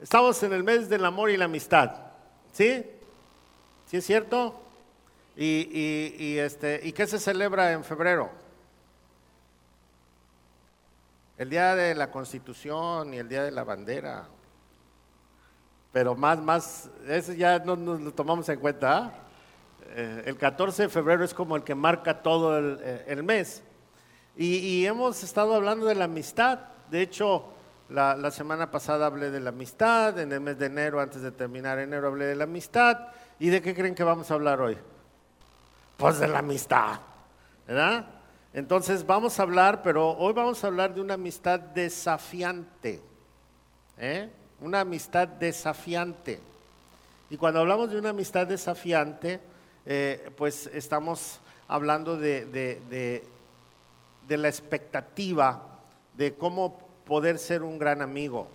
Estamos en el mes del amor y la amistad. ¿Sí? ¿Sí es cierto? ¿Y, este, ¿Y qué se celebra en febrero? El día de la Constitución y el día de la bandera. Pero más, más, eso ya no nos lo tomamos en cuenta. ¿ah? Eh, el 14 de febrero es como el que marca todo el, eh, mes. y hemos estado hablando de la amistad. De hecho, la, semana pasada hablé de la amistad, en el mes de enero, antes de terminar enero, hablé de la amistad. ¿Y de qué creen que vamos a hablar hoy? Pues de la amistad, ¿verdad? Entonces vamos a hablar, pero hoy vamos a hablar de una amistad desafiante, ¿eh? Una amistad desafiante. Y cuando hablamos de una amistad desafiante, eh, pues estamos hablando de, de, de la expectativa de cómo poder ser un gran amigo.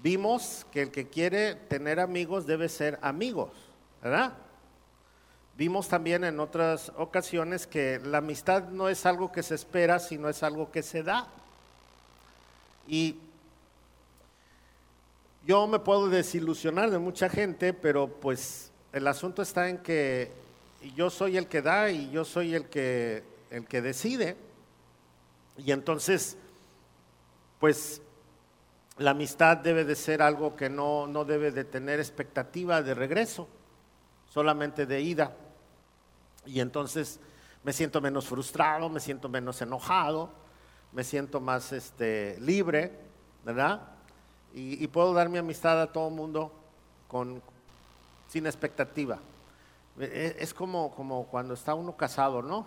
Vimos que el que quiere tener amigos debe ser amigos, ¿verdad? Vimos también en otras ocasiones que la amistad no es algo que se espera, sino es algo que se da. Y yo me puedo desilusionar de mucha gente, pero pues el asunto está en que yo soy el que da y yo soy el que, el que decide. Y entonces pues la amistad debe de ser algo que no, no debe de tener expectativa de regreso, solamente de ida. Y entonces me siento menos frustrado, me siento menos enojado, me siento más este, libre, ¿verdad? Y, y puedo dar mi amistad a todo el mundo con, sin expectativa. E, es como, como cuando está uno casado, ¿no?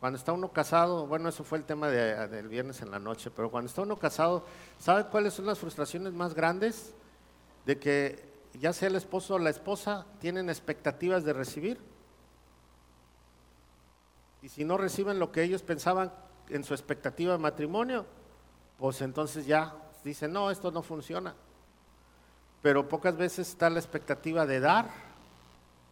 Cuando está uno casado, bueno, eso fue el tema del viernes en la noche, pero cuando está uno casado, ¿sabe cuáles son las frustraciones más grandes? De que ya sea el esposo o la esposa tienen expectativas de recibir. Y si no reciben lo que ellos pensaban en su expectativa de matrimonio, pues entonces ya dicen, no, esto no funciona. Pero pocas veces está la expectativa de dar,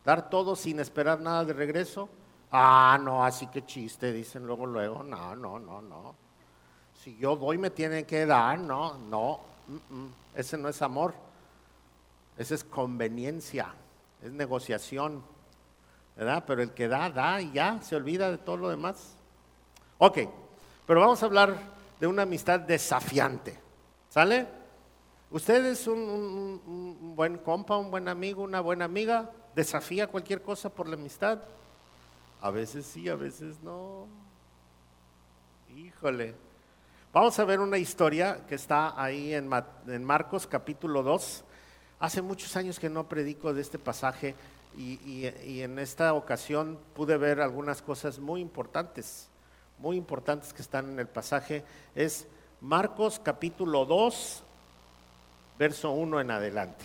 dar todo sin esperar nada de regreso Ah, no, así que chiste, dicen luego, luego. No, no, no, no. Si yo doy, me tienen que dar. No, no. Ese no es amor. Ese es conveniencia. Es negociación. ¿Verdad? Pero el que da, da y ya se olvida de todo lo demás. Ok, pero vamos a hablar de una amistad desafiante. ¿Sale? ¿Usted es un, un buen compa, un buen amigo, una buena amiga? ¿Desafía cualquier cosa por la amistad? A veces sí, a veces no. Híjole. Vamos a ver una historia que está ahí en, Marcos capítulo 2. Hace muchos años que no predico de este pasaje y, en esta ocasión pude ver algunas cosas muy importantes, muy importantes que están en el pasaje. Es Marcos capítulo 2, verso 1 en adelante.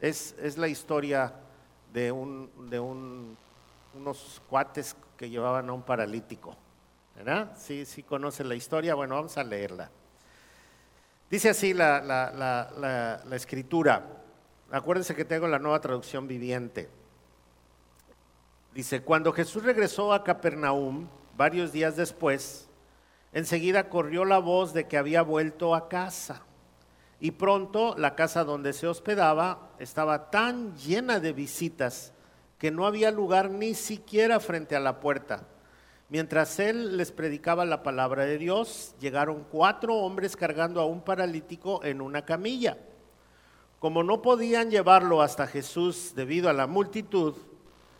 Es, es la historia de un, de un unos cuates que llevaban a un paralítico. ¿Verdad? Sí, sí conocen la historia. Bueno, vamos a leerla. Dice así la, la, escritura. Acuérdense que tengo la nueva traducción viviente. Dice, cuando Jesús regresó a Capernaum, varios días después, enseguida corrió la voz de que había vuelto a casa. Y pronto la casa donde se hospedaba estaba tan llena de visitas que no había lugar ni siquiera frente a la puerta. Mientras él les predicaba la palabra de Dios, llegaron cuatro hombres cargando a un paralítico en una camilla. Como no podían llevarlo hasta Jesús debido a la multitud,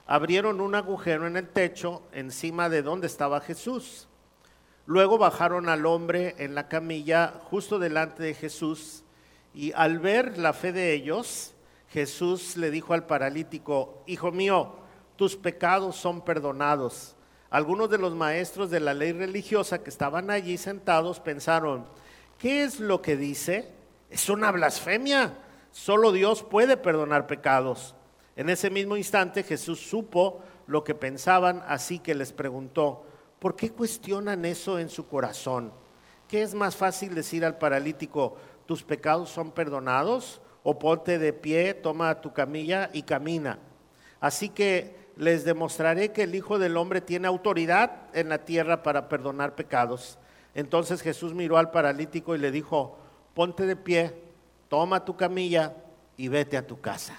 abrieron un agujero en el techo encima de donde estaba Jesús. Luego bajaron al hombre en la camilla justo delante de Jesús y al ver la fe de ellos, Jesús le dijo al paralítico, Hijo mío, tus pecados son perdonados. Algunos de los maestros de la ley religiosa que estaban allí sentados pensaron, ¿qué es lo que dice? Es una blasfemia. Solo Dios puede perdonar pecados. En ese mismo instante Jesús supo lo que pensaban, así que les preguntó, ¿por qué cuestionan eso en su corazón? ¿Qué es más fácil decir al paralítico, tus pecados son perdonados? O ponte de pie, toma tu camilla y camina. Así que les demostraré que el Hijo del Hombre tiene autoridad en la tierra para perdonar pecados. Entonces Jesús miró al paralítico y le dijo, ponte de pie, toma tu camilla y vete a tu casa.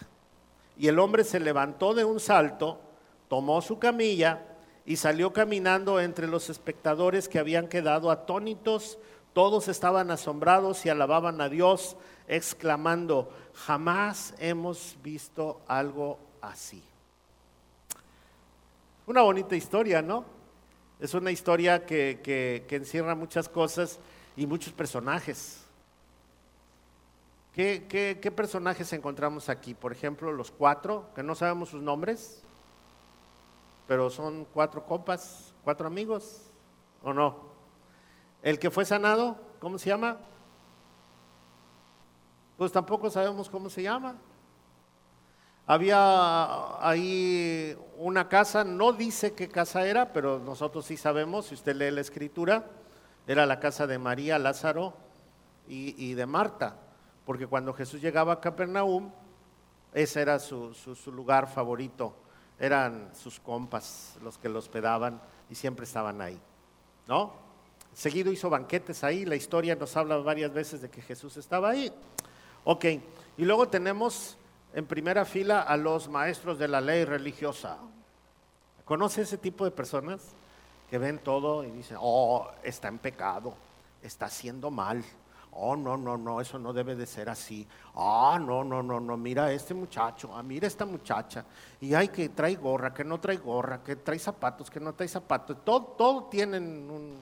Y el hombre se levantó de un salto, tomó su camilla y salió caminando entre los espectadores que habían quedado atónitos. Todos estaban asombrados y alababan a Dios, exclamando, jamás hemos visto algo así. Una bonita historia, ¿no? Es una historia que, encierra muchas cosas y muchos personajes. ¿Qué, personajes encontramos aquí? Por ejemplo, los cuatro, que no sabemos sus nombres, pero son cuatro compas, cuatro amigos, ¿o no? El que fue sanado, ¿cómo se llama? Pues tampoco sabemos cómo se llama. Había ahí una casa, no dice qué casa era, pero nosotros sí sabemos, si usted lee la escritura, era la casa de María, Lázaro y de Marta porque cuando Jesús llegaba a Capernaum, ese era su, lugar favorito, eran sus compas los que lo hospedaban y siempre estaban ahí, ¿no? Seguido hizo banquetes ahí, la historia nos habla varias veces de que Jesús estaba ahí. Ok, y luego tenemos en primera fila a los maestros de la ley religiosa. ¿Conoce ese tipo de personas que ven todo y dicen, oh, está en pecado, está haciendo mal? Oh, no, no, no, eso no debe de ser así. Ah, no, no, no, no, mira este muchacho, ah, mira esta muchacha. Y hay que trae gorra, que no trae gorra, que trae zapatos, que no trae zapatos. Todo, todo tienen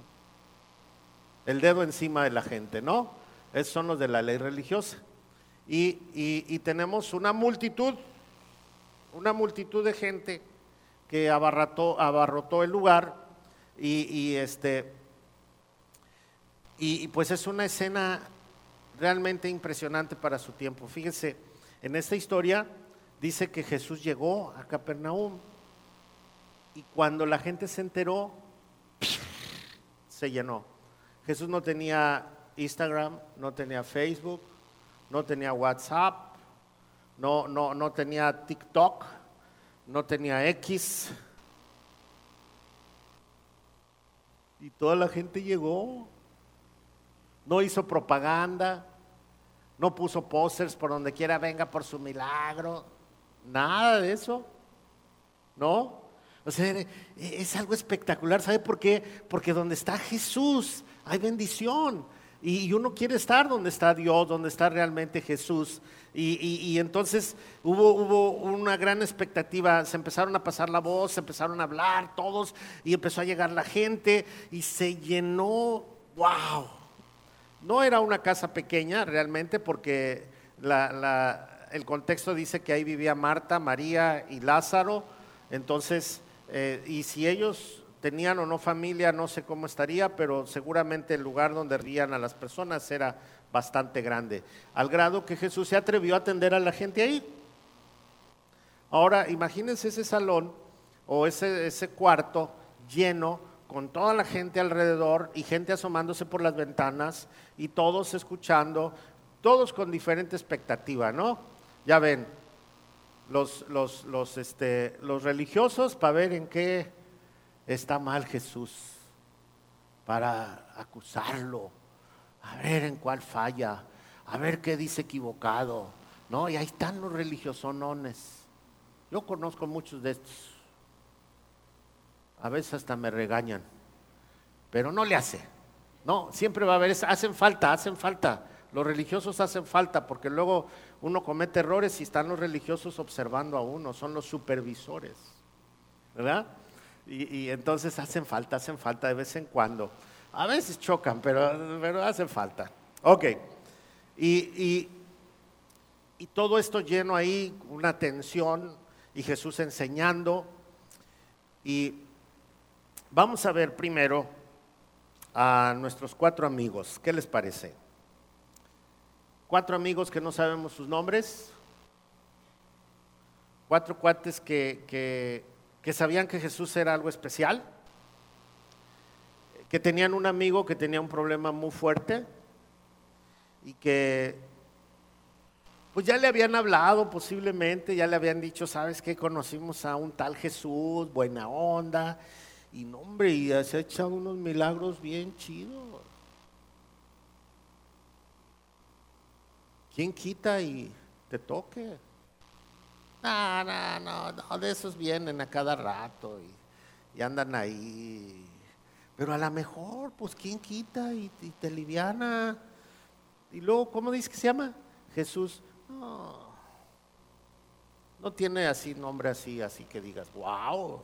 el dedo encima de la gente, ¿no? Esos son los de la ley religiosa. Y, tenemos una multitud, una multitud de gente que abarrotó, el lugar y, y este, y, pues es una escena realmente impresionante para su tiempo. Fíjense, en esta historia dice que Jesús llegó a Capernaum y cuando la gente se enteró, se llenó. Jesús no tenía Instagram, no tenía Facebook, no tenía WhatsApp, no, no, no tenía TikTok, no tenía X. Y toda la gente llegó no hizo propaganda, no puso pósters por donde quiera venga por su milagro, nada de eso, ¿no? O sea, es algo espectacular, ¿sabe por qué? Porque donde está Jesús hay bendición. Y uno quiere estar donde está Dios, donde está realmente Jesús. Y, entonces hubo, hubo, una gran expectativa, se empezaron a pasar la voz, se empezaron a hablar todos y empezó a llegar la gente y se llenó, wow, no era una casa pequeña realmente porque el contexto dice que ahí vivía Marta, María y Lázaro. Entonces, eh, y si ellos tenían o no familia, no sé cómo estaría, pero seguramente el lugar donde rían a las personas era bastante grande, al grado que Jesús se atrevió a atender a la gente ahí. Ahora, imagínense ese salón o ese, ese cuarto lleno con toda la gente alrededor y gente asomándose por las ventanas y todos escuchando, todos con diferente expectativa, ¿no? Ya ven, los, los, los, este, los religiosos para ver en qué está mal Jesús, para acusarlo, a ver en cuál falla, a ver qué dice equivocado, ¿no? Y ahí están los religiosonones. Yo conozco muchos de estos. A veces hasta me regañan, pero no le hace. No, siempre va a haber, hacen falta, hacen falta. Los religiosos hacen falta porque luego uno comete errores y están los religiosos observando a uno, son los supervisores, ¿verdad? Y, entonces hacen falta, hacen falta de vez en cuando. A veces chocan, pero, pero hacen falta. Ok. Y, y todo esto lleno ahí, una tensión, y Jesús enseñando. Y Vamos a ver primero a nuestros cuatro amigos. ¿Qué les parece? Cuatro amigos que no sabemos sus nombres. Cuatro cuates que, que, sabían que Jesús era algo especial. Que tenían un amigo que tenía un problema muy fuerte y que pues ya le habían hablado posiblemente, ya le habían dicho, sabes que conocimos a un tal Jesús, buena onda, y no, hombre, y se ha echado unos milagros bien chidos. ¿quién quita y te toque? No, no, no, no, de esos vienen a cada rato y, andan ahí. Pero a lo mejor, pues, ¿quién quita y, te liviana? Y luego, ¿cómo dice que se llama? Jesús. No, no tiene así nombre así, así que digas, wow.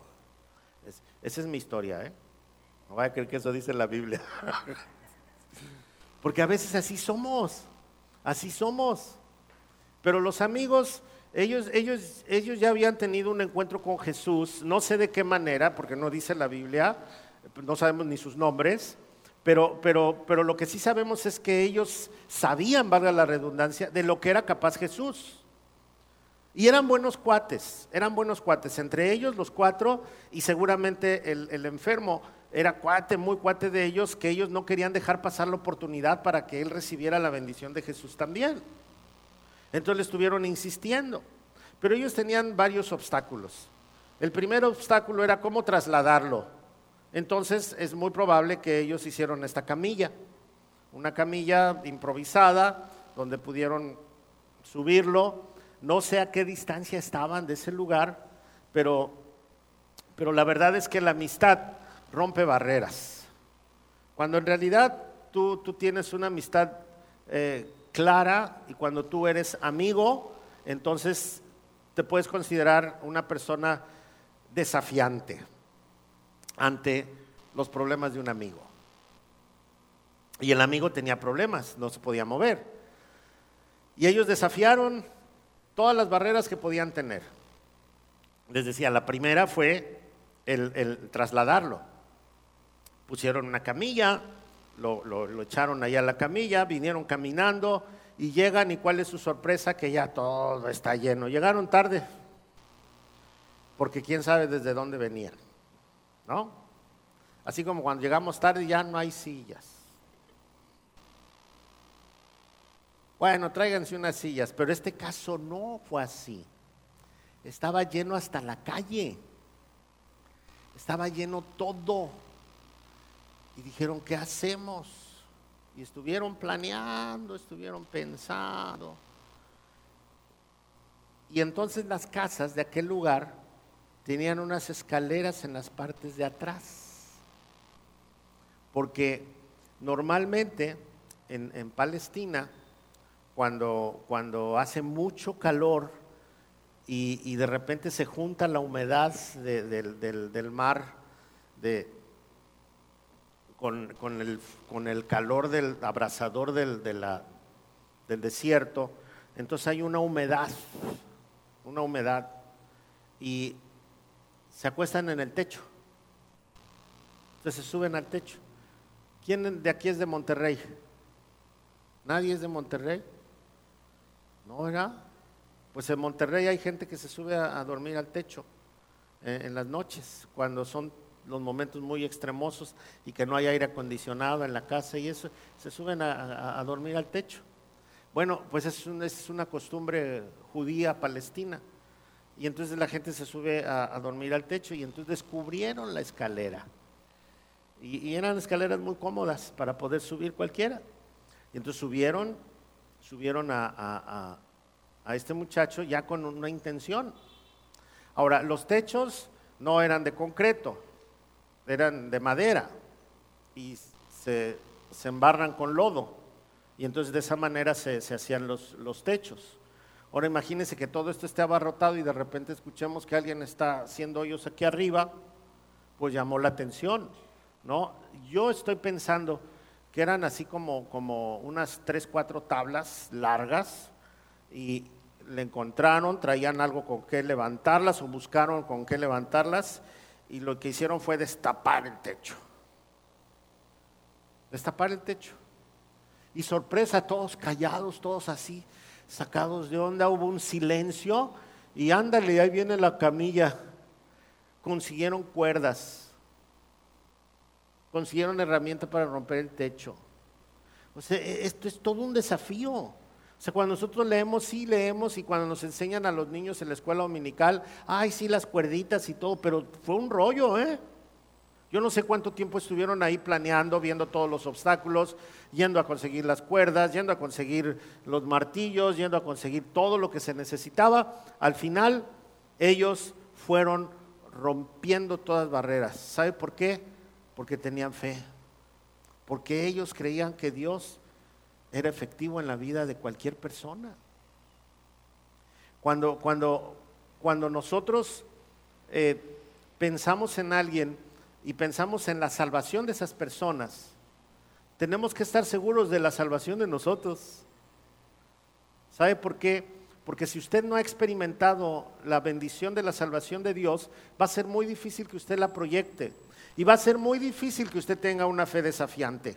esa es mi historia, ¿eh? No voy a creer que eso dice la Biblia. Porque a veces así somos, así somos. Pero los amigos, ellos, ellos, ellos ya habían tenido un encuentro con Jesús, no sé de qué manera, porque no dice la Biblia, no sabemos ni sus nombres, pero, pero, pero lo que sí sabemos es que ellos sabían, valga la redundancia, de lo que era capaz Jesús. Y eran buenos cuates, eran buenos cuates, entre ellos los cuatro y seguramente el, el enfermo era cuate, muy cuate de ellos, que ellos no querían dejar pasar la oportunidad para que él recibiera la bendición de Jesús también. Entonces estuvieron insistiendo, pero ellos tenían varios obstáculos. El primer obstáculo era cómo trasladarlo. Entonces es muy probable que ellos hicieron esta camilla, una camilla improvisada donde pudieron subirlo no sé a qué distancia estaban de ese lugar, pero, pero la verdad es que la amistad rompe barreras. Cuando en realidad tú, tú tienes una amistad eh, clara y cuando tú eres amigo, entonces te puedes considerar una persona desafiante ante los problemas de un amigo. Y el amigo tenía problemas, no se podía mover. Y ellos desafiaron todas las barreras que podían tener. Les decía, la primera fue el, trasladarlo. Pusieron una camilla, lo, lo, echaron allá a la camilla, vinieron caminando y llegan y cuál es su sorpresa que ya todo está lleno. Llegaron tarde, porque quién sabe desde dónde venían, ¿no? Así como cuando llegamos tarde ya no hay sillas. Bueno, tráiganse unas sillas, pero este caso no fue así. Estaba lleno hasta la calle. Estaba lleno todo. Y dijeron, ¿qué hacemos? Y estuvieron planeando, estuvieron pensando. Y entonces las casas de aquel lugar tenían unas escaleras en las partes de atrás. Porque normalmente en, en Palestina cuando, cuando hace mucho calor y, de repente se junta la humedad del, mar con, el, calor del abrasador del, del desierto, entonces hay una humedad, una humedad, y se acuestan en el techo. Entonces se suben al techo. ¿Quién de aquí es de Monterrey? ¿Nadie es de Monterrey? ¿No, verdad? Pues en Monterrey hay gente que se sube a, dormir al techo eh, en las noches, cuando son los momentos muy extremosos y que no hay aire acondicionado en la casa y eso, se suben a, dormir al techo. Bueno, pues es, es, una costumbre judía palestina. Y entonces la gente se sube a, dormir al techo y entonces descubrieron la escalera. Y, y, eran escaleras muy cómodas para poder subir cualquiera. Y entonces subieron subieron a, este muchacho ya con una intención. Ahora, los techos no eran de concreto, eran de madera y se, embarran con lodo. Y entonces de esa manera se, hacían los, los, techos. Ahora imagínense que todo esto esté abarrotado y de repente escuchemos que alguien está haciendo hoyos aquí arriba, pues llamó la atención, ¿no? Yo estoy pensando, que eran así como, como unas tres, cuatro tablas largas y le encontraron, traían algo con qué levantarlas o buscaron con qué levantarlas y lo que hicieron fue destapar el techo. Destapar el techo. Y sorpresa, todos callados, todos así, sacados de onda, hubo un silencio y ándale, ahí viene la camilla. Consiguieron cuerdas consiguieron herramientas para romper el techo. O sea, e, esto es todo un desafío. Sea, cuando nosotros leemos, sí leemos, y cuando nos enseñan a los niños en la escuela dominical, ay, sí, las cuerditas y todo, pero fue un rollo, ¿eh? Yo no sé cuánto tiempo estuvieron ahí planeando, viendo todos los obstáculos, yendo a conseguir las cuerdas, yendo a conseguir los martillos, yendo a conseguir todo lo que se necesitaba. Al final, ellos fueron rompiendo todas barreras. ¿Sabe por qué? Porque tenían fe. Porque ellos creían que Dios era efectivo en la vida de cualquier persona. Cuando, cuando, cuando nosotros eh, pensamos en alguien y pensamos en la salvación de esas personas, tenemos que estar seguros de la salvación de nosotros. ¿Sabe por qué? Porque si usted no ha experimentado la bendición de la salvación de Dios, va a ser muy difícil que usted la proyecte. Y va a ser muy difícil que usted tenga una fe desafiante.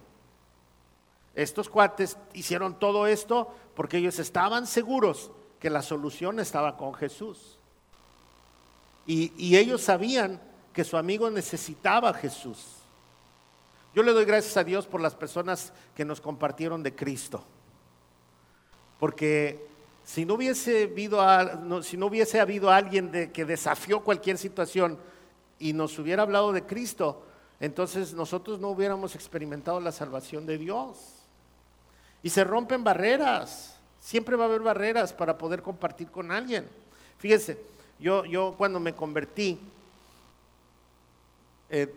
Estos cuates hicieron todo esto porque ellos estaban seguros que la solución estaba con Jesús. Y, ellos sabían que su amigo necesitaba a Jesús. Yo le doy gracias a Dios por las personas que nos compartieron de Cristo. Porque si no hubiese habido, si no hubiese habido alguien de, que desafió cualquier situación y nos hubiera hablado de Cristo, entonces nosotros no hubiéramos experimentado la salvación de Dios. Y se rompen barreras. Siempre va a haber barreras para poder compartir con alguien. Fíjese, yo, yo cuando me convertí, eh,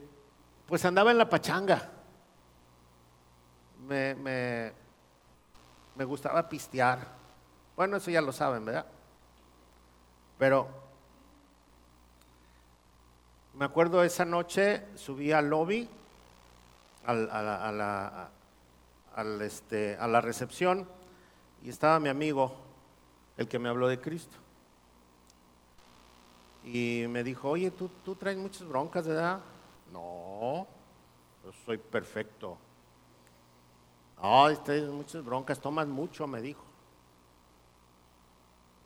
pues andaba en la pachanga. Me, me, me gustaba pistear. Bueno, eso ya lo saben, ¿verdad? Pero me acuerdo esa noche subí al lobby, a, la, este, a la recepción, y estaba mi amigo, el que me habló de Cristo. Y me dijo, oye, ¿tú, tú traes muchas broncas, ¿verdad? No, yo soy perfecto. Ay, traes muchas broncas, tomas mucho, me dijo.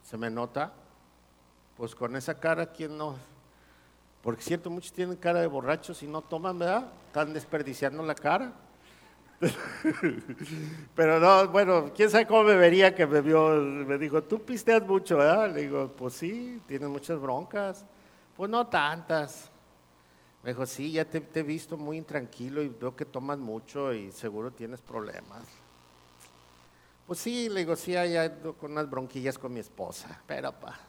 ¿Se me nota? Pues con esa cara, ¿quién no? Porque cierto, muchos tienen cara de borrachos y no toman, ¿verdad? Están desperdiciando la cara. Pero no, bueno, quién sabe cómo me vería que me vio, me dijo, tú pisteas mucho, ¿verdad? Le digo, pues sí, tienes muchas broncas. Pues no tantas. Me dijo, sí, ya te, he visto muy intranquilo y veo que tomas mucho y seguro tienes problemas. Pues sí, le digo, sí, hay con unas bronquillas con mi esposa, pero paz.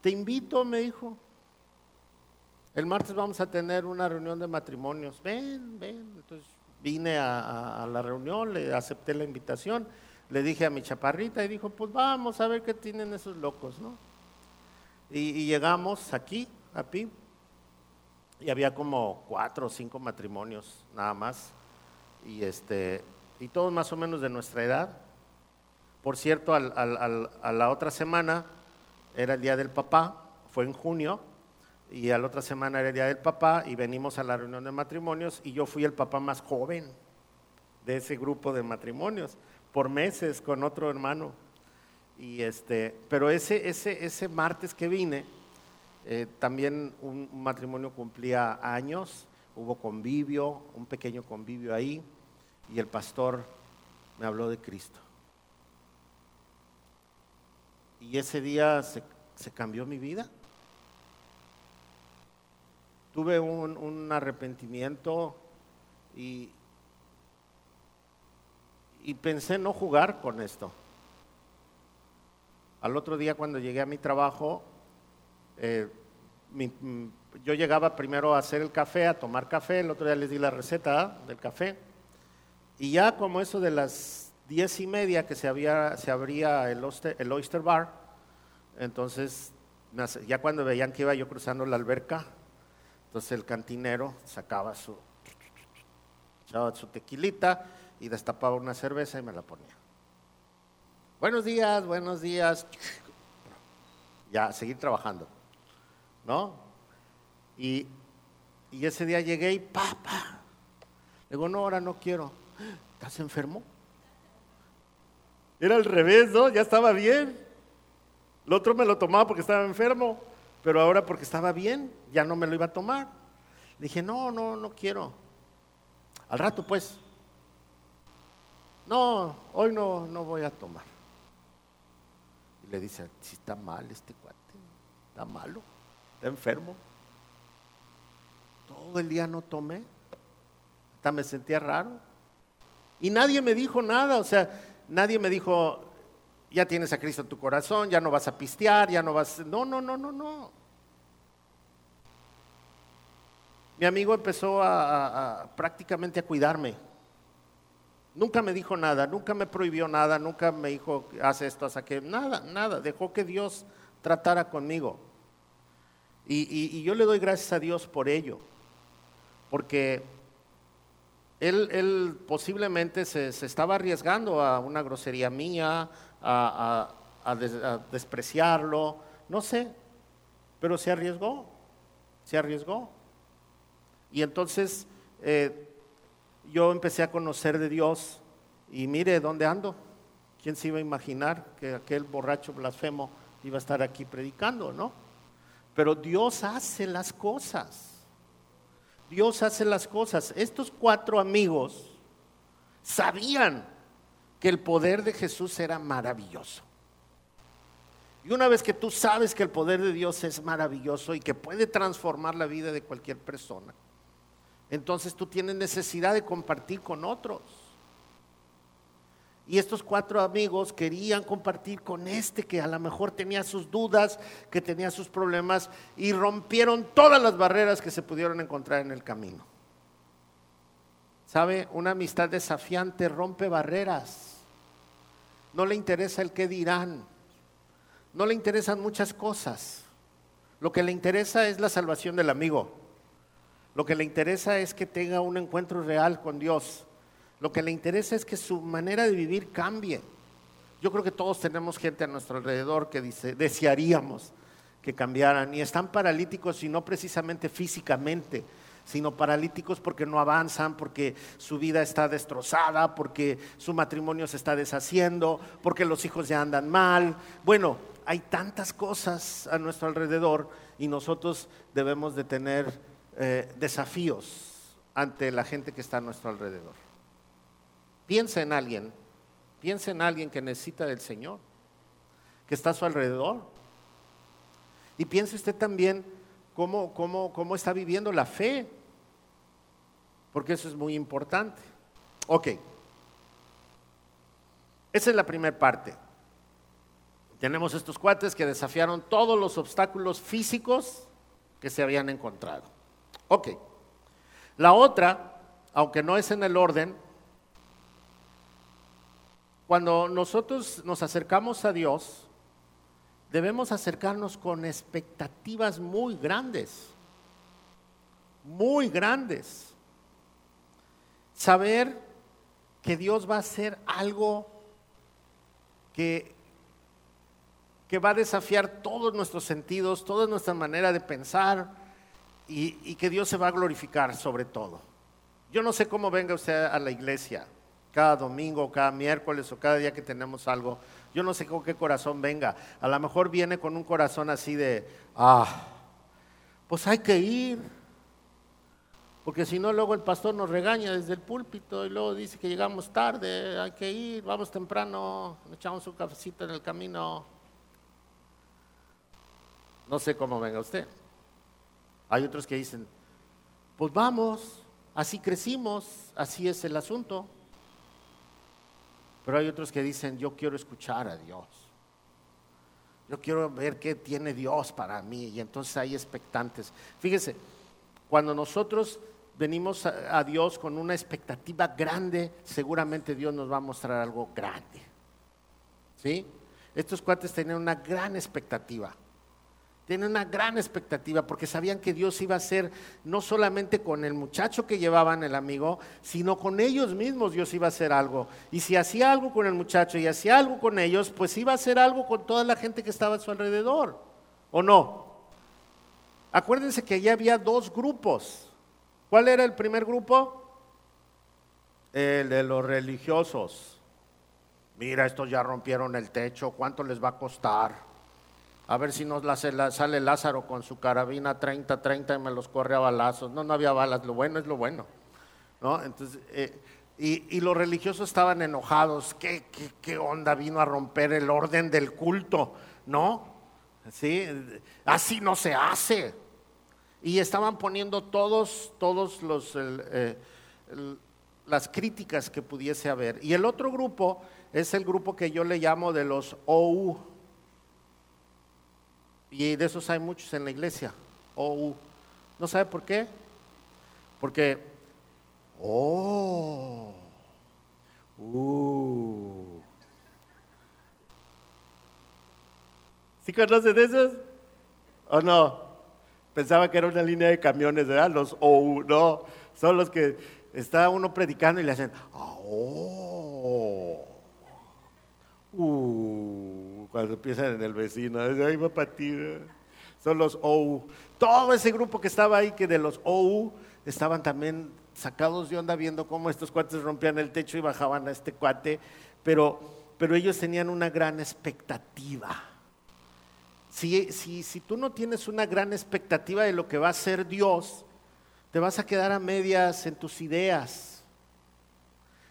Te invito, me dijo, el martes vamos a tener una reunión de matrimonios. Ven, ven. Entonces vine a, la reunión, le acepté la invitación, le dije a mi chaparrita y dijo, pues vamos a ver qué tienen esos locos, ¿no? Y, llegamos aquí, a Pi, y había como cuatro o cinco matrimonios nada más, y, este, y todos más o menos de nuestra edad. Por cierto, a la otra semana era el Día del Papá, fue en junio, y a la otra semana era el día del papá y venimos a la reunión de matrimonios y yo fui el papá más joven de ese grupo de matrimonios por meses con otro hermano. Y este, pero ese, ese, ese martes que vine, eh, también un, matrimonio cumplía años, hubo convivio, un pequeño convivio ahí, y el pastor me habló de Cristo. Y ese día se cambió mi vida tuve un, arrepentimiento y, y pensé no jugar con esto. Al otro día cuando llegué a mi trabajo, eh, mm, yo llegaba primero a hacer el café, a tomar café, el otro día les di la receta del café, y ya como eso de las diez y media que se, había, se abría el el oyster Bar, entonces ya cuando veían que iba yo cruzando la alberca, entonces el cantinero sacaba su, echaba su tequilita y destapaba una cerveza y me la ponía. Buenos días, buenos días. Ya, seguir trabajando. ¿No? Y, y ese día llegué y papá. Digo, no, ahora no quiero. ¿Estás enfermo? Era al revés, ¿no? Ya estaba bien. El otro me lo tomaba porque estaba enfermo pero ahora porque estaba bien, ya no me lo iba a tomar. dije, no, no, no quiero. Al rato pues, no, hoy no, no voy a tomar. Y le dice, si está mal este cuate, está malo, está enfermo. Todo el día no tomé. Hasta me sentía raro. Y nadie me dijo nada, o sea, nadie me dijo, ya tienes a Cristo en tu corazón, ya no vas a pistear, ya no vas... No, no, no, no, no. Mi amigo empezó a, prácticamente a cuidarme. Nunca me dijo nada, nunca me prohibió nada, nunca me dijo, haz esto, haz aquello, nada, nada. Dejó que Dios tratara conmigo. Y, yo le doy gracias a Dios por ello, porque él, posiblemente se, estaba arriesgando a una grosería mía, a, despreciarlo, no sé, pero se arriesgó, se arriesgó. Y entonces eh, yo empecé a conocer de Dios y mire dónde ando. ¿Quién se iba a imaginar que aquel borracho blasfemo iba a estar aquí predicando, no? Pero Dios hace las cosas. Dios hace las cosas. Estos cuatro amigos sabían que el poder de Jesús era maravilloso. Y una vez que tú sabes que el poder de Dios es maravilloso y que puede transformar la vida de cualquier persona, entonces tú tienes necesidad de compartir con otros. Y estos cuatro amigos querían compartir con este que a lo mejor tenía sus dudas, que tenía sus problemas y rompieron todas las barreras que se pudieron encontrar en el camino. ¿Sabe? Una amistad desafiante rompe barreras. No le interesa el qué dirán. No le interesan muchas cosas. Lo que le interesa es la salvación del amigo. Lo que le interesa es que tenga un encuentro real con Dios lo que le interesa es que su manera de vivir cambie. Yo creo que todos tenemos gente a nuestro alrededor que desearíamos que cambiaran y están paralíticos y no precisamente físicamente, sino paralíticos porque no avanzan, porque su vida está destrozada, porque su matrimonio se está deshaciendo, porque los hijos ya andan mal. Bueno, hay tantas cosas a nuestro alrededor y nosotros debemos de tener eh, desafíos ante la gente que está a nuestro alrededor. Piensa en alguien, piensa en alguien que necesita del Señor, que está a su alrededor. Y piense usted también cómo, cómo está viviendo la fe, porque eso es muy importante. Ok, esa es la primera parte. Tenemos estos cuates que desafiaron todos los obstáculos físicos que se habían encontrado. Ok, la otra, aunque no es en el orden, cuando nosotros nos acercamos a Dios, debemos acercarnos con expectativas muy grandes, muy grandes. Saber que Dios va a hacer algo que, que va a desafiar todos nuestros sentidos, toda nuestra manera de pensar y, y que Dios se va a glorificar sobre todo. Yo no sé cómo venga usted a la iglesia, cada domingo, cada miércoles o cada día que tenemos algo. Yo no sé con qué corazón venga. A lo mejor viene con un corazón así de, ah, pues hay que ir. Porque si no, luego el pastor nos regaña desde el púlpito y luego dice que llegamos tarde, hay que ir, vamos temprano, echamos un cafecito en el camino. No sé cómo venga usted. Hay otros que dicen, pues vamos, así crecimos, así es el asunto. Pero hay otros que dicen, yo quiero escuchar a Dios. Yo quiero ver qué tiene Dios para mí. Y entonces hay expectantes. Fíjese, cuando nosotros venimos a, Dios con una expectativa grande, seguramente Dios nos va a mostrar algo grande. ¿Sí? Estos cuates tenían una gran expectativa. Tienen una gran expectativa porque sabían que Dios iba a hacer no solamente con el muchacho que llevaban el amigo, sino con ellos mismos Dios iba a hacer algo. Y si hacía algo con el muchacho y hacía algo con ellos, pues iba a hacer algo con toda la gente que estaba a su alrededor. ¿O no? Acuérdense que allí había dos grupos. ¿Cuál era el primer grupo? El de los religiosos. Mira, estos ya rompieron el techo, ¿cuánto les va a costar? A ver si nos sale Lázaro con su carabina 30-30 y me los corre a balazos. No, no había balas, lo bueno es lo bueno. ¿no? Entonces, eh, y, los religiosos estaban enojados. ¿Qué, ¿Qué, onda vino a romper el orden del culto? ¿No? ¿Sí? Así no se hace. y estaban poniendo todos, todos eh, las críticas que pudiese haber. Y el otro grupo es el grupo que yo le llamo de los OU. Y de esos hay muchos en la iglesia, OU. ¿No sabe por qué? Porque, oh, uh. ¿Sí conoces de esos? ¿O no? Pensaba que era una línea de camiones, ¿verdad? Los OU, no, son los que está uno predicando y le hacen, oh, uh, cuando empiezan en el vecino, ahí va para ti, son los OU. Todo ese grupo que estaba ahí, que de los OU, estaban también sacados de onda viendo cómo estos cuates rompían el techo y bajaban a este cuate, pero, pero ellos tenían una gran expectativa si, si, tú no tienes una gran expectativa de lo que va a ser Dios, te vas a quedar a medias en tus ideas.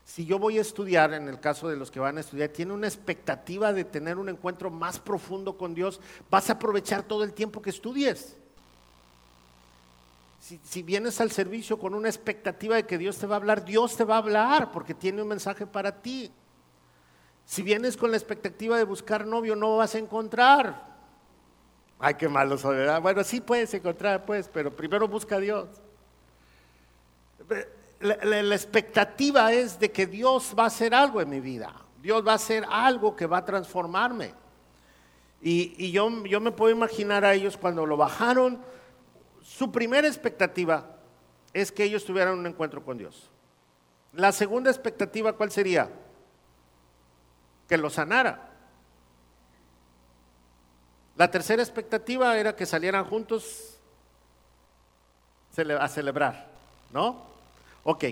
Si yo voy a estudiar, en el caso de los que van a estudiar, tiene una expectativa de tener un encuentro más profundo con Dios, vas a aprovechar todo el tiempo que estudies. Si, si, vienes al servicio con una expectativa de que Dios te va a hablar, Dios te va a hablar porque tiene un mensaje para ti. Si vienes con la expectativa de buscar novio, no vas a encontrar. Ay, qué malo soledad. Bueno, sí puedes encontrar, pues, pero primero busca a Dios. La, expectativa es de que Dios va a hacer algo en mi vida. Dios va a hacer algo que va a transformarme. Y, yo, yo me puedo imaginar a ellos cuando lo bajaron, su primera expectativa es que ellos tuvieran un encuentro con Dios. La segunda expectativa, ¿cuál sería? Que lo sanara. La tercera expectativa era que salieran juntos a celebrar, ¿no? Ok,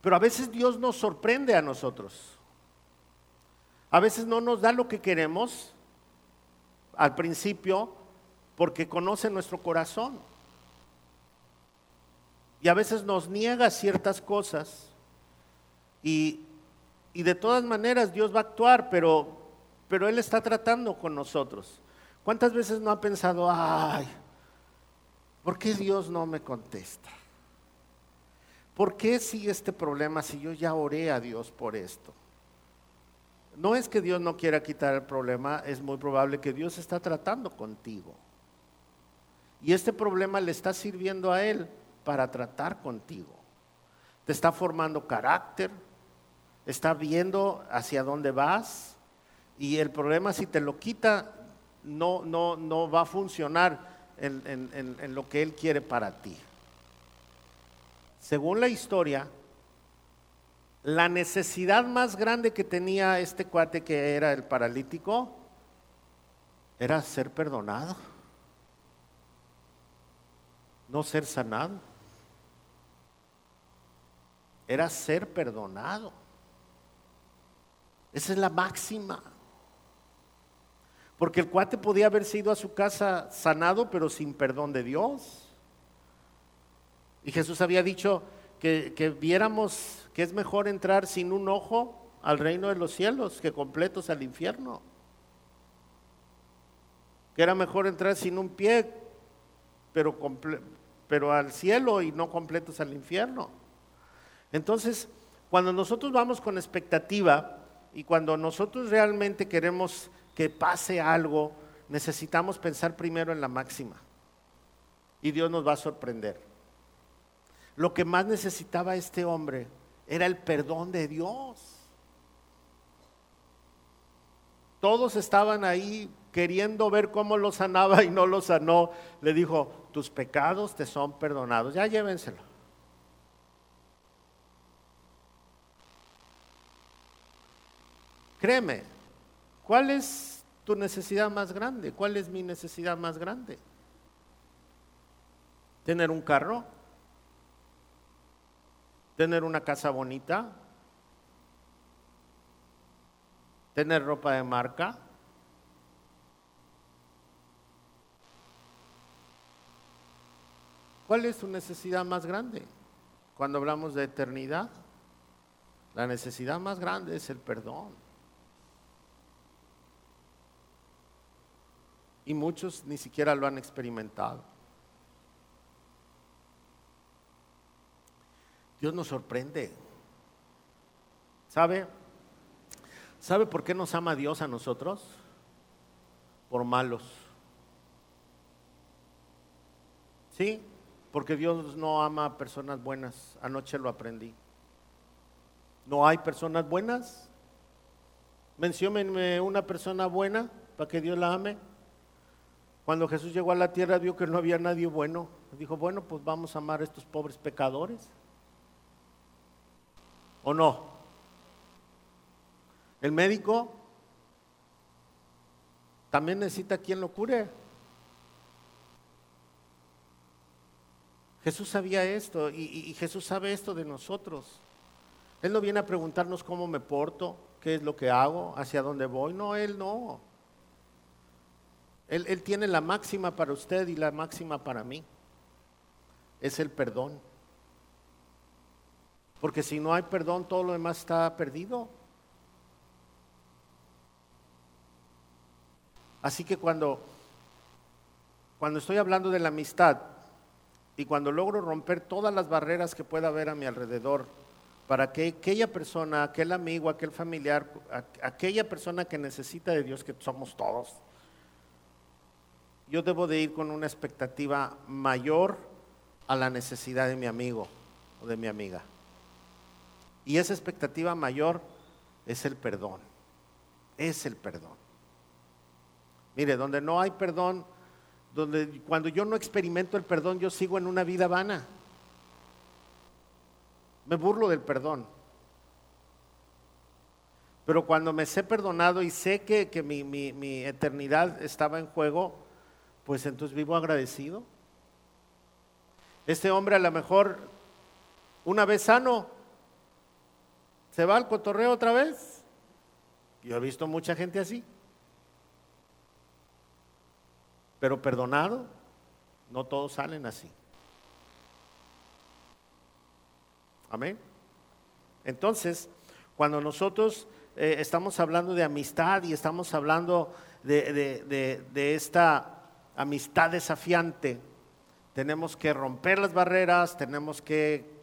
pero a veces Dios nos sorprende a nosotros. A veces no nos da lo que queremos al principio porque conoce nuestro corazón. Y a veces nos niega ciertas cosas y, y de todas maneras Dios va a actuar, pero, pero Él está tratando con nosotros. ¿Cuántas veces no ha pensado, ay, ¿por qué Dios no me contesta? ¿Por qué sigue este problema si yo ya oré a Dios por esto? No es que Dios no quiera quitar el problema, es muy probable que Dios está tratando contigo. Y este problema le está sirviendo a Él para tratar contigo. Te está formando carácter, está viendo hacia dónde vas y el problema si te lo quita no, no, no va a funcionar en, lo que Él quiere para ti. Según la historia, la necesidad más grande que tenía este cuate que era el paralítico era ser perdonado, no ser sanado. Era ser perdonado. Esa es la máxima. Porque el cuate podía haber sido a su casa sanado, pero sin perdón de Dios. Y Jesús había dicho que, que, viéramos que es mejor entrar sin un ojo al reino de los cielos que completos al infierno. Que era mejor entrar sin un pie, pero, pero al cielo y no completos al infierno. Entonces, cuando nosotros vamos con expectativa y cuando nosotros realmente queremos que pase algo, necesitamos pensar primero en la máxima. Y Dios nos va a sorprender. Lo que más necesitaba este hombre era el perdón de Dios. Todos estaban ahí queriendo ver cómo lo sanaba y no lo sanó. Le dijo, tus pecados te son perdonados, ya llévenselo. Créeme, ¿Cuál es tu necesidad más grande? ¿Cuál es mi necesidad más grande? ¿Tener un carro? ¿Tener una casa bonita? ¿Tener ropa de marca? ¿Cuál es tu necesidad más grande? Cuando hablamos de eternidad, la necesidad más grande es el perdón. y muchos ni siquiera lo han experimentado. Dios nos sorprende. ¿Sabe? ¿Sabe por qué nos ama Dios a nosotros? Por malos. ¿Sí? Porque Dios no ama a personas buenas. Anoche lo aprendí. ¿No hay personas buenas? Menciómenme una persona buena para que Dios la ame. Cuando Jesús llegó a la tierra vio que no había nadie bueno. Dijo, bueno, pues vamos a amar a estos pobres pecadores. ¿O no? El médico también necesita quien lo cure. Jesús sabía esto y, Jesús sabe esto de nosotros. Él no viene a preguntarnos cómo me porto, qué es lo que hago, hacia dónde voy. No, Él no. Él tiene la máxima para usted y la máxima para mí. Es el perdón. Porque si no hay perdón, todo lo demás está perdido. Así que cuando, cuando estoy hablando de la amistad y cuando logro romper todas las barreras que pueda haber a mi alrededor, para que aquella persona, aquel amigo, aquel familiar, aquella persona que necesita de Dios, que somos todos, yo debo de ir con una expectativa mayor a la necesidad de mi amigo o de mi amiga. Y esa expectativa mayor es el perdón. Es el perdón. Mire, donde no hay perdón, donde cuando yo no experimento el perdón, yo sigo en una vida vana. Me burlo del perdón. Pero cuando me sé perdonado y sé que, que mi, mi, mi eternidad estaba en juego, pues entonces vivo agradecido. Este hombre a lo mejor, una vez sano, se va al cotorreo otra vez. Yo he visto mucha gente así. Pero perdonado, no todos salen así. Amén. Entonces, cuando nosotros eh, estamos hablando de amistad y estamos hablando de, esta amistad desafiante, tenemos que romper las barreras, tenemos que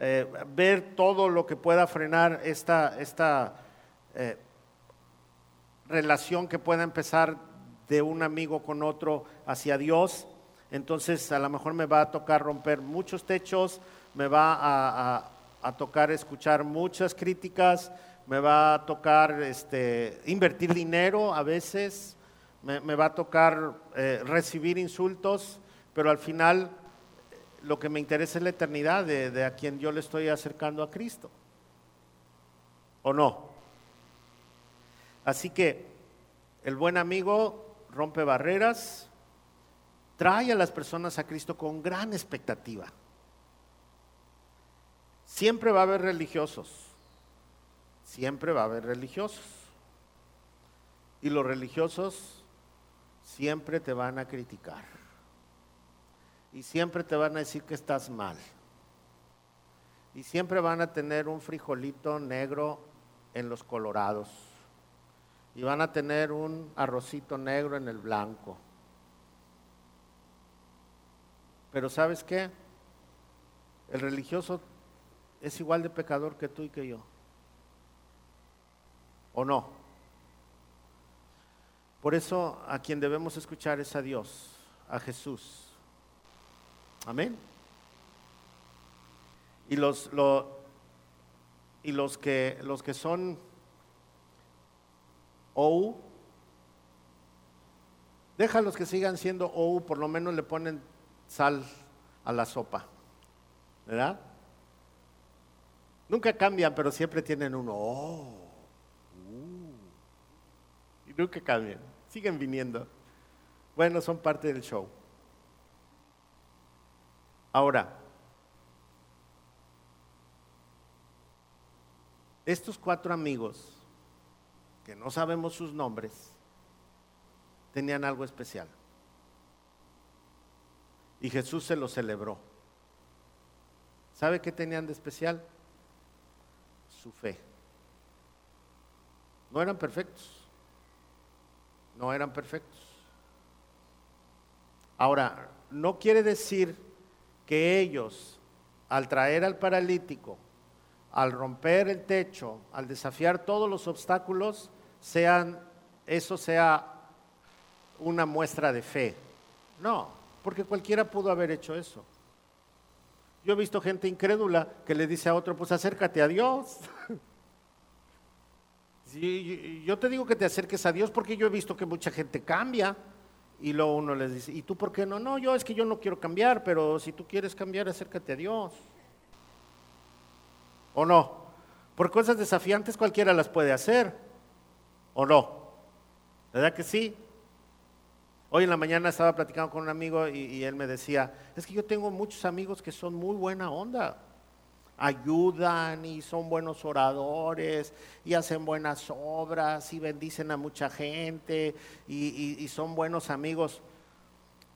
eh, ver todo lo que pueda frenar esta, esta eh, relación que pueda empezar de un amigo con otro hacia Dios. Entonces a lo mejor me va a tocar romper muchos techos, me va a, tocar escuchar muchas críticas, me va a tocar este, invertir dinero a veces, me, va a tocar eh, recibir insultos, pero al final lo que me interesa es la eternidad de, de a quien yo le estoy acercando a Cristo. ¿O no? Así que el buen amigo rompe barreras, trae a las personas a Cristo con gran expectativa. Siempre va a haber religiosos, siempre va a haber religiosos. Y los religiosos siempre te van a criticar. Y siempre te van a decir que estás mal. Y siempre van a tener un frijolito negro en los colorados y van a tener un arrocito negro en el blanco. Pero ¿sabes qué? El religioso es igual de pecador que tú y que yo. ¿O no? Por eso a quien debemos escuchar es a Dios, a Jesús. Amén. Y los, y los, que, los que son OU. Déjalos que sigan siendo OU, por lo menos le ponen sal a la sopa. ¿Verdad? Nunca cambian, pero siempre tienen un oh. Uh. y nunca cambian. Siguen viniendo. Bueno, son parte del show. Ahora, estos cuatro amigos que no sabemos sus nombres, tenían algo especial. Y Jesús se lo celebró. ¿Sabe qué tenían de especial? Su fe. No eran perfectos. No eran perfectos. Ahora, no quiere decir que ellos al traer al paralítico, al romper el techo, al desafiar todos los obstáculos, sean, eso sea una muestra de fe. No, porque cualquiera pudo haber hecho eso. Yo he visto gente incrédula que le dice a otro, pues acércate a Dios. yo te digo que te acerques a Dios porque yo he visto que mucha gente cambia. Y luego uno les dice, ¿y tú por qué no? No, yo es que yo no quiero cambiar, pero si tú quieres cambiar, acércate a Dios. ¿O no? Por cosas desafiantes cualquiera las puede hacer. ¿O no? ¿Verdad que sí? Hoy en la mañana estaba platicando con un amigo y, él me decía, es que yo tengo muchos amigos que son muy buena onda, ayudan y son buenos oradores y hacen buenas obras y bendicen a mucha gente y, son buenos amigos,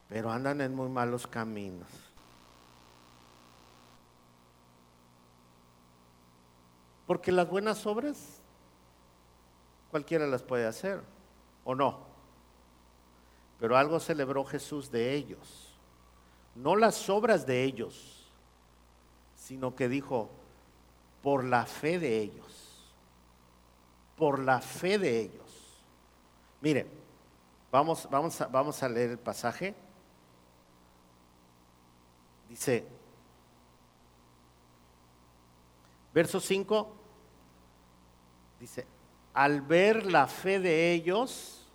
pero andan en muy malos caminos. Porque las buenas obras cualquiera las puede hacer, ¿o no? Pero algo celebró Jesús de ellos. No las obras de ellos, sino que dijo, por la fe de ellos. Por la fe de ellos. Mire, vamos, vamos, a, vamos a leer el pasaje. Dice, verso 5, dice, al ver la fe de ellos,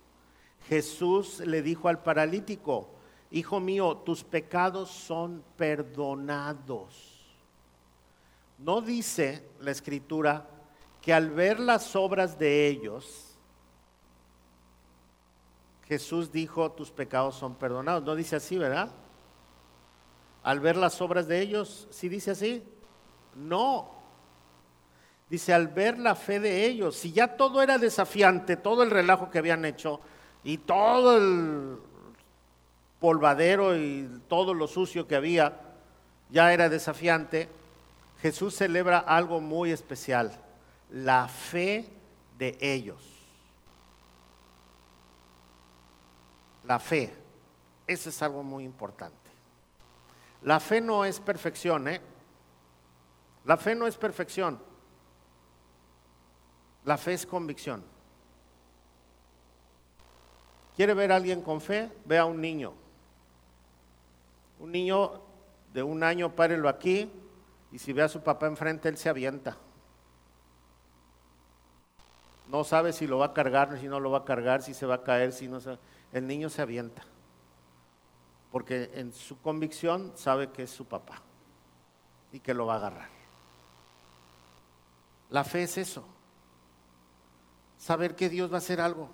Jesús le dijo al paralítico, Hijo mío, tus pecados son perdonados. No dice la escritura que al ver las obras de ellos, Jesús dijo, tus pecados son perdonados. No dice así, ¿verdad? Al ver las obras de ellos, ¿sí dice así? No. Dice, al ver la fe de ellos, si ya todo era desafiante, todo el relajo que habían hecho, y todo el polvadero y todo lo sucio que había ya era desafiante, Jesús celebra algo muy especial, la fe de ellos. La fe, eso es algo muy importante. La fe no es perfección, ¿eh? La fe no es perfección. La fe es convicción. ¿Quiere ver a alguien con fe? Ve a un niño. Un niño de un año, párelo aquí, y si ve a su papá enfrente, él se avienta. No sabe si lo va a cargar, si no lo va a cargar, si se va a caer, si no se... El niño se avienta. Porque en su convicción sabe que es su papá y que lo va a agarrar. La fe es eso. Saber que Dios va a hacer algo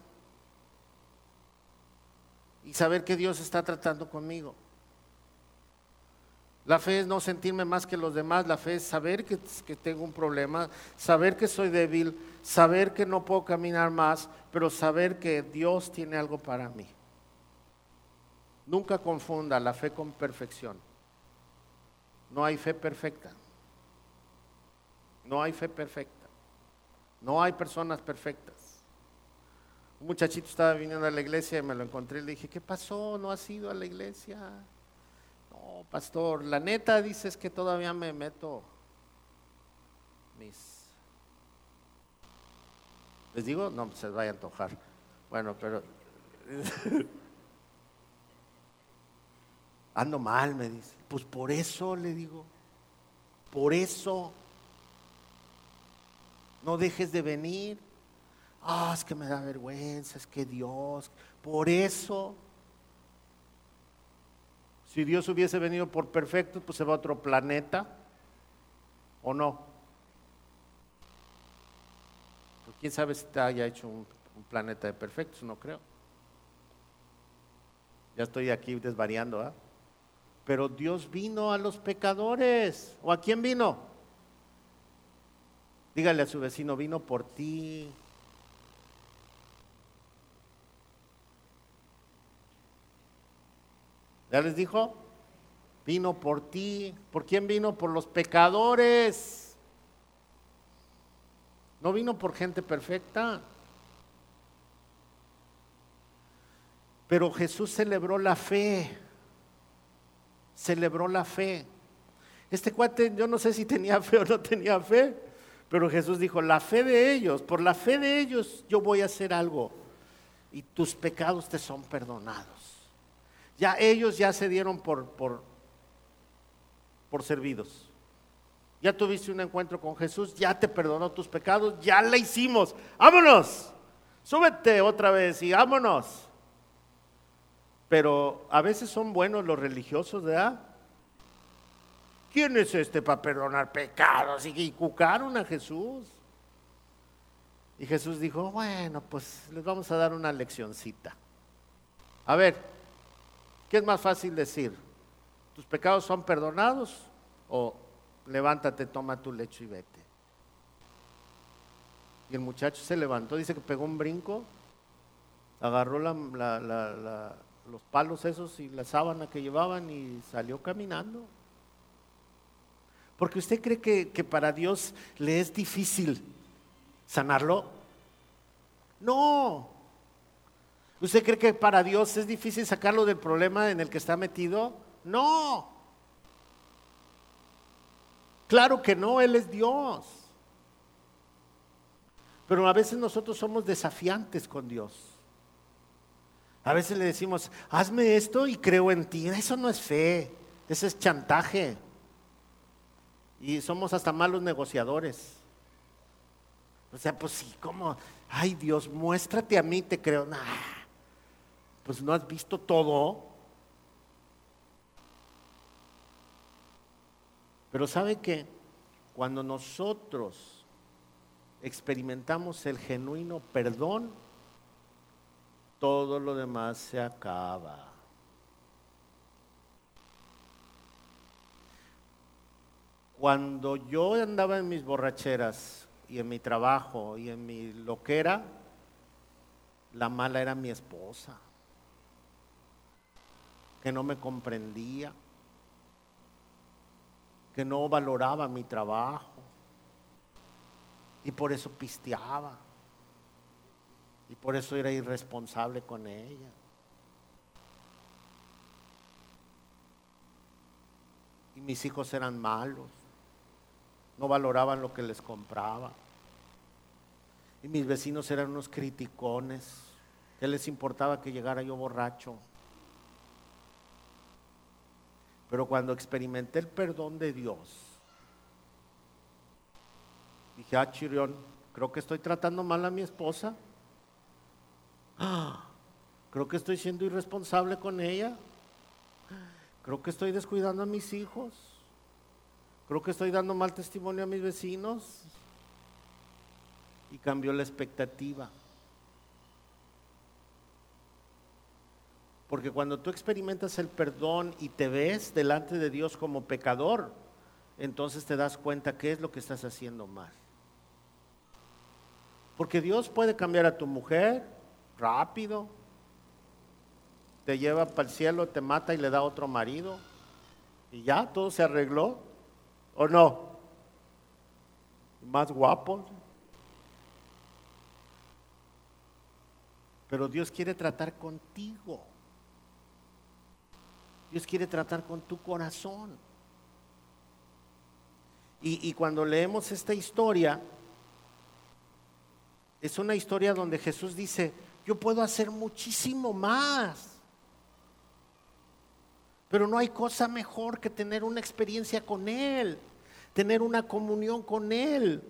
y saber que Dios está tratando conmigo. La fe es no sentirme más que los demás, la fe es saber que, tengo un problema, saber que soy débil, saber que no puedo caminar más, pero saber que Dios tiene algo para mí. Nunca confunda la fe con perfección. No hay fe perfecta. No hay fe perfecta. No hay personas perfectas. Un muchachito estaba viniendo a la iglesia y me lo encontré y le dije, ¿qué pasó? ¿No has ido a la iglesia? Pastor, la neta dices que todavía me meto mis... ¿Les digo? No, se vaya a antojar. Bueno, pero... Ando mal, me dice. Pues por eso le digo, por eso no dejes de venir ah, es que me da vergüenza, es que Dios, por eso, si Dios hubiese venido por perfecto, pues se va a otro planeta, ¿o no? Pues quién sabe si te haya hecho un, planeta de perfectos, no creo. Ya estoy aquí desvariando, ¿ah? Pero Dios vino a los pecadores. ¿O a quién vino? Dígale a su vecino, vino por ti, ¿Ya les dijo? Vino por ti. ¿Por quién vino? Por los pecadores. No vino por gente perfecta. Pero Jesús celebró la fe. Celebró la fe. Este cuate, yo no sé si tenía fe o no tenía fe, pero Jesús dijo, la fe de ellos, por la fe de ellos yo voy a hacer algo y tus pecados te son perdonados. Ya ellos ya se dieron por, por, servidos. Ya tuviste un encuentro con Jesús, ya te perdonó tus pecados, ya le hicimos. Vámonos, súbete otra vez y vámonos. Pero a veces son buenos los religiosos, ¿verdad? ¿Quién es este para perdonar pecados? Y cucaron a Jesús. Y Jesús dijo, bueno, pues les vamos a dar una leccioncita. A ver, ¿qué es más fácil decir? ¿Tus pecados son perdonados? O levántate, toma tu lecho y vete. Y el muchacho se levantó, dice que pegó un brinco, agarró los palos esos y la sábana que llevaban y salió caminando. Porque usted cree que, que para Dios le es difícil sanarlo. No. ¿Usted cree que para Dios es difícil sacarlo del problema en el que está metido? No. Claro que no, Él es Dios. Pero a veces nosotros somos desafiantes con Dios. A veces le decimos, hazme esto y creo en ti. Eso no es fe, eso es chantaje. Y somos hasta malos negociadores. O sea, pues sí, ¿cómo? Ay Dios, muéstrate a mí, te creo. Nah, pues no has visto todo. Pero ¿sabe qué? Cuando nosotros experimentamos el genuino perdón, todo lo demás se acaba. Cuando yo andaba en mis borracheras y en mi trabajo y en mi loquera, la mala era mi esposa, que no me comprendía, que no valoraba mi trabajo y por eso pisteaba y por eso era irresponsable con ella. Y mis hijos eran malos no valoraban lo que les compraba. Y mis vecinos eran unos criticones. ¿Qué les importaba que llegara yo borracho? Pero cuando experimenté el perdón de Dios, dije, ah, Chirión, creo que estoy tratando mal a mi esposa. Ah, creo que estoy siendo irresponsable con ella. Creo que estoy descuidando a mis hijos. Creo que estoy dando mal testimonio a mis vecinos. Y cambió la expectativa. Porque cuando tú experimentas el perdón y te ves delante de Dios como pecador, entonces te das cuenta qué es lo que estás haciendo mal. Porque Dios puede cambiar a tu mujer rápido, te lleva para el cielo, te mata y le da otro marido, y ya todo se arregló. ¿O no? Más guapos. Pero Dios quiere tratar contigo. Dios quiere tratar con tu corazón. Y, y, cuando leemos esta historia, es una historia donde Jesús dice, yo puedo hacer muchísimo más. Pero no hay cosa mejor que tener una experiencia con Él, tener una comunión con Él,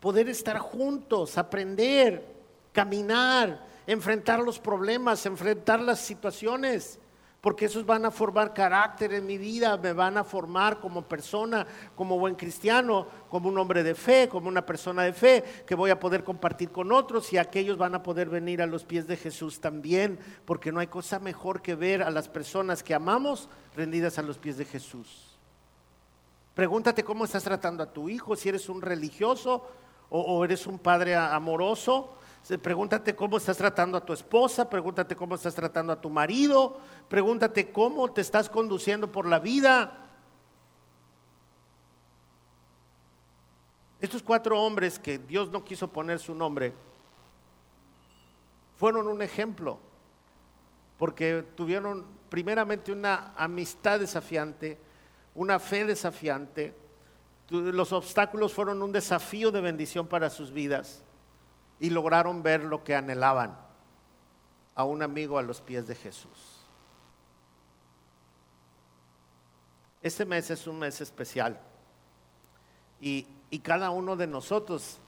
poder estar juntos, aprender, caminar, enfrentar los problemas, enfrentar las situaciones porque esos van a formar carácter en mi vida, me van a formar como persona, como buen cristiano, como un hombre de fe, como una persona de fe, que voy a poder compartir con otros y aquellos van a poder venir a los pies de Jesús también, porque no hay cosa mejor que ver a las personas que amamos rendidas a los pies de Jesús. Pregúntate cómo estás tratando a tu hijo, si eres un religioso o, eres un padre amoroso, Pregúntate cómo estás tratando a tu esposa, pregúntate cómo estás tratando a tu marido, pregúntate cómo te estás conduciendo por la vida. Estos cuatro hombres que Dios no quiso poner su nombre fueron un ejemplo, porque tuvieron primeramente una amistad desafiante, una fe desafiante. Los obstáculos fueron un desafío de bendición para sus vidas y lograron ver lo que anhelaban, a un amigo a los pies de Jesús. Este mes es un mes especial y, cada uno de nosotros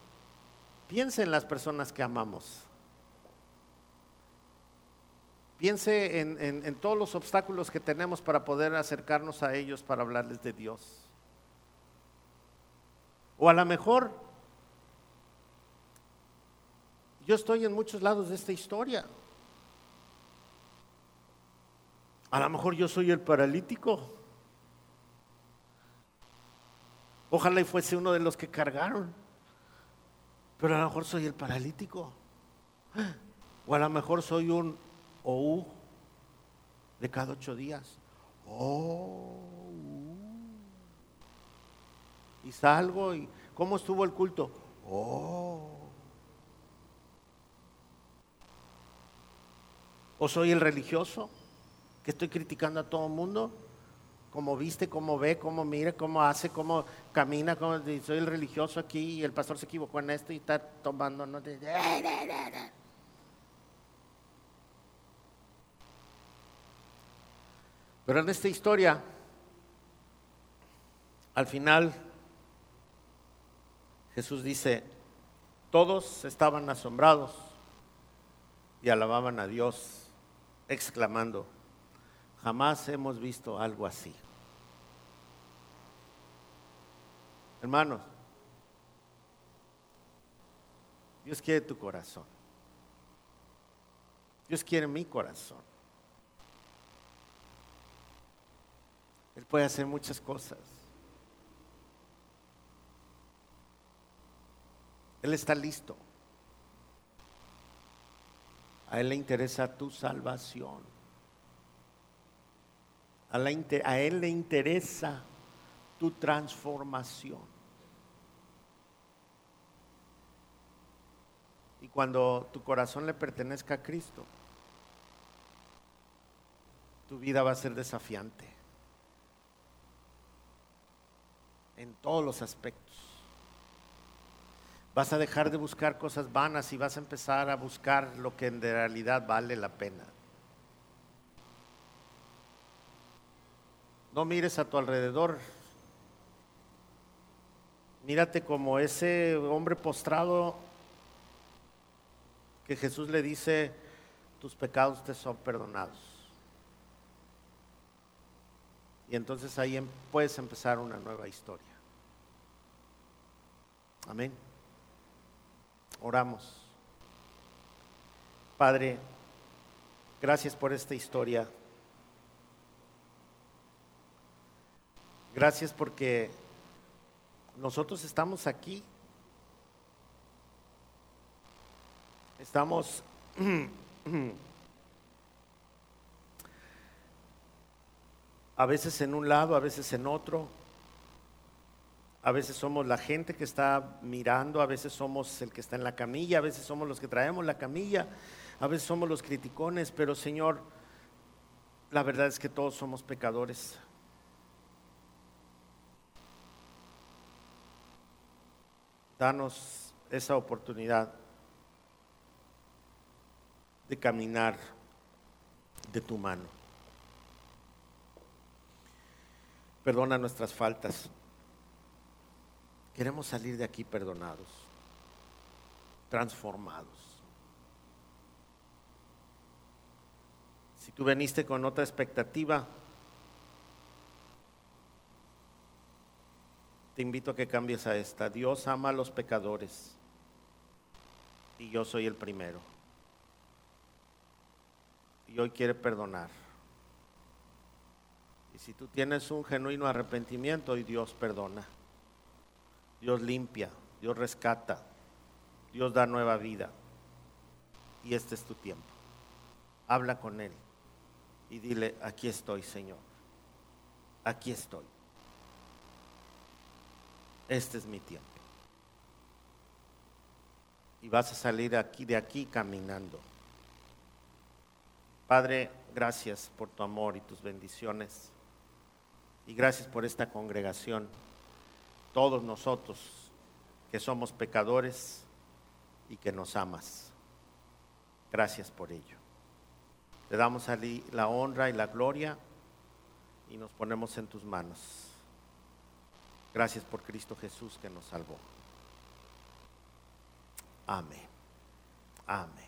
piense en las personas que amamos. Piense en, todos los obstáculos que tenemos para poder acercarnos a ellos para hablarles de Dios. O a lo mejor yo estoy en muchos lados de esta historia. A lo mejor yo soy el paralítico. Ojalá y fuese uno de los que cargaron. Pero a lo mejor soy el paralítico. O a lo mejor soy un OU de cada ocho días. Oh. Y salgo y ¿cómo estuvo el culto? Oh. ¿O soy el religioso que estoy criticando a todo el mundo? Cómo viste, cómo ve, cómo mira, cómo hace, cómo camina, cómo, soy el religioso aquí y el pastor se equivocó en esto y está tomando. ¿no? Pero en esta historia, al final, Jesús dice, todos estaban asombrados y alababan a Dios, exclamando, Jamás hemos visto algo así. Hermanos, Dios quiere tu corazón. Dios quiere mi corazón. Él puede hacer muchas cosas. Él está listo. A Él le interesa tu salvación. A, Él le interesa tu transformación. Y cuando tu corazón le pertenezca a Cristo, tu vida va a ser desafiante en todos los aspectos. Vas a dejar de buscar cosas vanas y vas a empezar a buscar lo que en realidad vale la pena. No mires a tu alrededor. Mírate como ese hombre postrado que Jesús le dice, tus pecados te son perdonados. Y entonces ahí em, puedes empezar una nueva historia. Amén. Oramos. Padre, gracias por esta historia. Gracias porque nosotros estamos aquí. Estamos a veces en un lado, a veces en otro. A veces somos la gente que está mirando, a veces somos el que está en la camilla, a veces somos los que traemos la camilla, a veces somos los criticones, pero Señor, la verdad es que todos somos pecadores. Danos esa oportunidad de caminar de tu mano. Perdona nuestras faltas. Queremos salir de aquí perdonados, transformados. Si tú veniste con otra expectativa, te invito a que cambies a esta. Dios ama a los pecadores y yo soy el primero. Y hoy quiere perdonar. Y si tú tienes un genuino arrepentimiento, y Dios perdona. Dios limpia, Dios rescata, Dios da nueva vida. Y este es tu tiempo. Habla con Él y dile, aquí estoy, Señor. Aquí estoy este es mi tiempo. Y vas a salir aquí, de aquí caminando. Padre, gracias por tu amor y tus bendiciones. Y gracias por esta congregación, todos nosotros que somos pecadores y que nos amas. Gracias por ello. Te damos a la honra y la gloria y nos ponemos en tus manos. Gracias por Cristo Jesús que nos salvó. Amén. Amén.